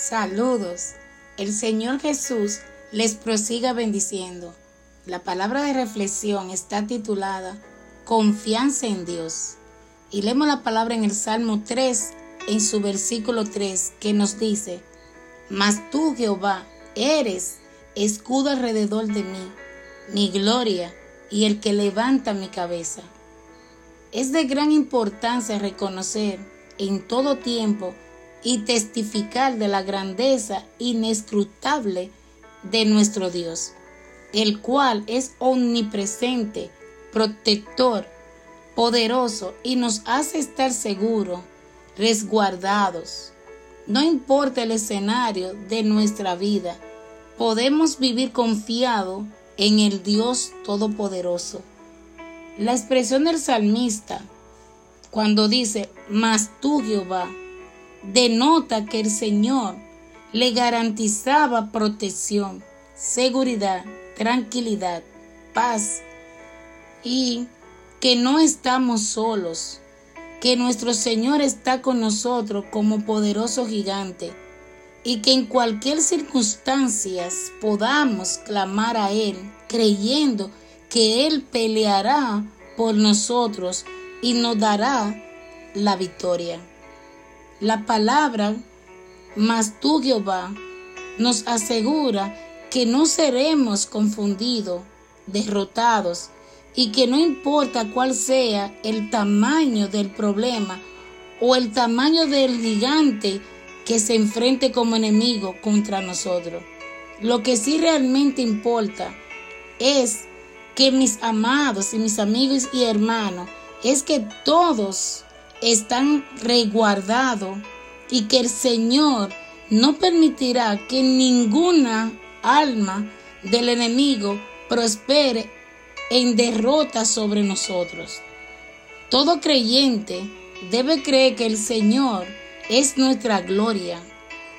Saludos. El Señor Jesús les prosiga bendiciendo. La palabra de reflexión está titulada Confianza en Dios. Y leemos la palabra en el Salmo 3, en su versículo 3, que nos dice, Mas tú, Jehová, eres escudo alrededor de mí, mi gloria y el que levanta mi cabeza. Es de gran importancia reconocer en todo tiempo y testificar de la grandeza inescrutable de nuestro Dios, el cual es omnipresente, protector, poderoso y nos hace estar seguros, resguardados. No importa el escenario de nuestra vida, podemos vivir confiado en el Dios Todopoderoso. La expresión del salmista, cuando dice, mas tú Jehová, denota que el Señor le garantizaba protección, seguridad, tranquilidad, paz y que no estamos solos, que nuestro Señor está con nosotros como poderoso gigante y que en cualquier circunstancia podamos clamar a Él creyendo que Él peleará por nosotros y nos dará la victoria. La palabra, mas tú Jehová, nos asegura que no seremos confundidos, derrotados, y que no importa cuál sea el tamaño del problema o el tamaño del gigante que se enfrente como enemigo contra nosotros. Lo que sí realmente importa es que mis amados y mis amigos y hermanos, es que todos están resguardados y que el Señor no permitirá que ninguna alma del enemigo prospere en derrota sobre nosotros. Todo creyente debe creer que el Señor es nuestra gloria.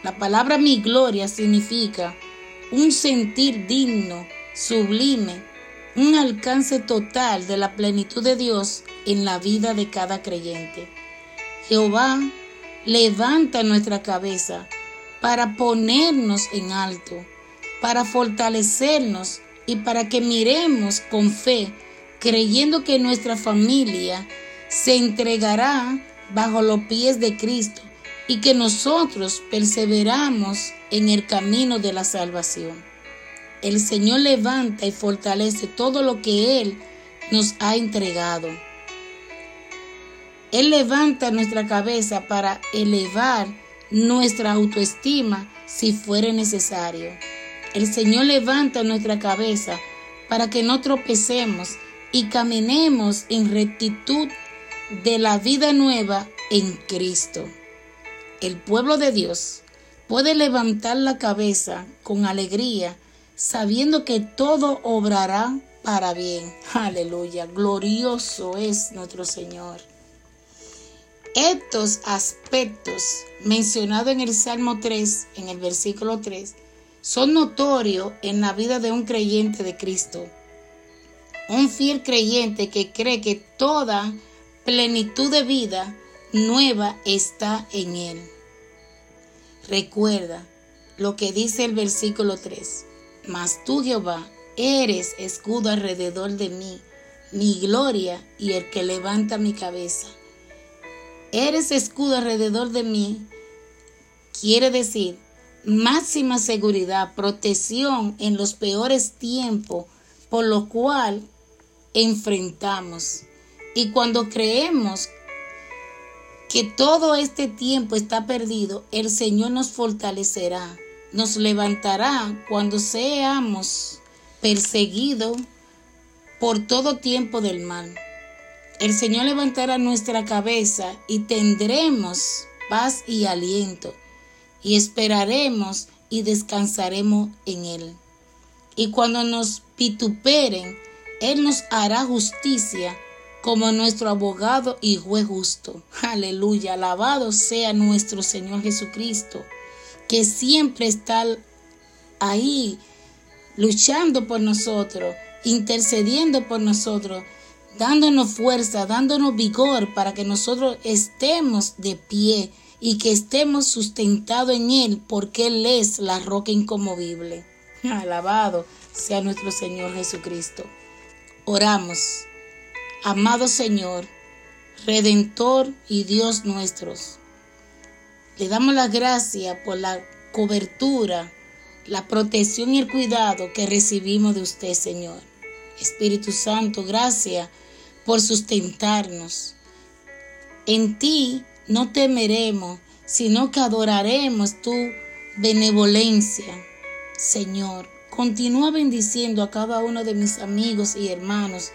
La palabra mi gloria significa un sentir digno, sublime, un alcance total de la plenitud de Dios en la vida de cada creyente. Jehová levanta nuestra cabeza para ponernos en alto, para fortalecernos y para que miremos con fe, creyendo que nuestra familia se entregará bajo los pies de Cristo y que nosotros perseveramos en el camino de la salvación. El Señor levanta y fortalece todo lo que Él nos ha entregado. Él levanta nuestra cabeza para elevar nuestra autoestima si fuere necesario. El Señor levanta nuestra cabeza para que no tropecemos y caminemos en rectitud de la vida nueva en Cristo. El pueblo de Dios puede levantar la cabeza con alegría sabiendo que todo obrará para bien. Aleluya, glorioso es nuestro Señor. Estos aspectos mencionados en el Salmo 3, en el versículo 3, son notorios en la vida de un creyente de Cristo. Un fiel creyente que cree que toda plenitud de vida nueva está en él. Recuerda lo que dice el versículo 3. Mas tú, Jehová, eres escudo alrededor de mí, mi gloria y el que levanta mi cabeza. Eres escudo alrededor de mí, quiere decir máxima seguridad, protección en los peores tiempos, por lo cual enfrentamos. Y cuando creemos que todo este tiempo está perdido, el Señor nos fortalecerá nos levantará cuando seamos perseguidos por todo tiempo del mal. El Señor levantará nuestra cabeza y tendremos paz y aliento y esperaremos y descansaremos en Él. Y cuando nos pituperen, Él nos hará justicia como nuestro abogado y juez justo. Aleluya, alabado sea nuestro Señor Jesucristo que siempre está ahí luchando por nosotros, intercediendo por nosotros, dándonos fuerza, dándonos vigor para que nosotros estemos de pie y que estemos sustentados en Él porque Él es la roca incomovible. Alabado sea nuestro Señor Jesucristo. Oramos. Amado Señor, Redentor y Dios nuestros, le damos la gracia por la cobertura, la protección y el cuidado que recibimos de usted, Señor. Espíritu Santo, gracias por sustentarnos. En ti no temeremos, sino que adoraremos tu benevolencia. Señor, continúa bendiciendo a cada uno de mis amigos y hermanos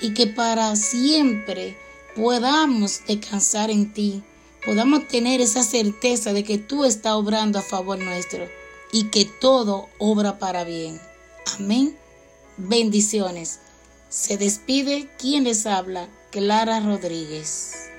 y que para siempre podamos descansar en ti, podamos tener esa certeza de que tú estás obrando a favor nuestro y que todo obra para bien. Amén. Bendiciones. Se despide quien les habla, Clara Rodríguez.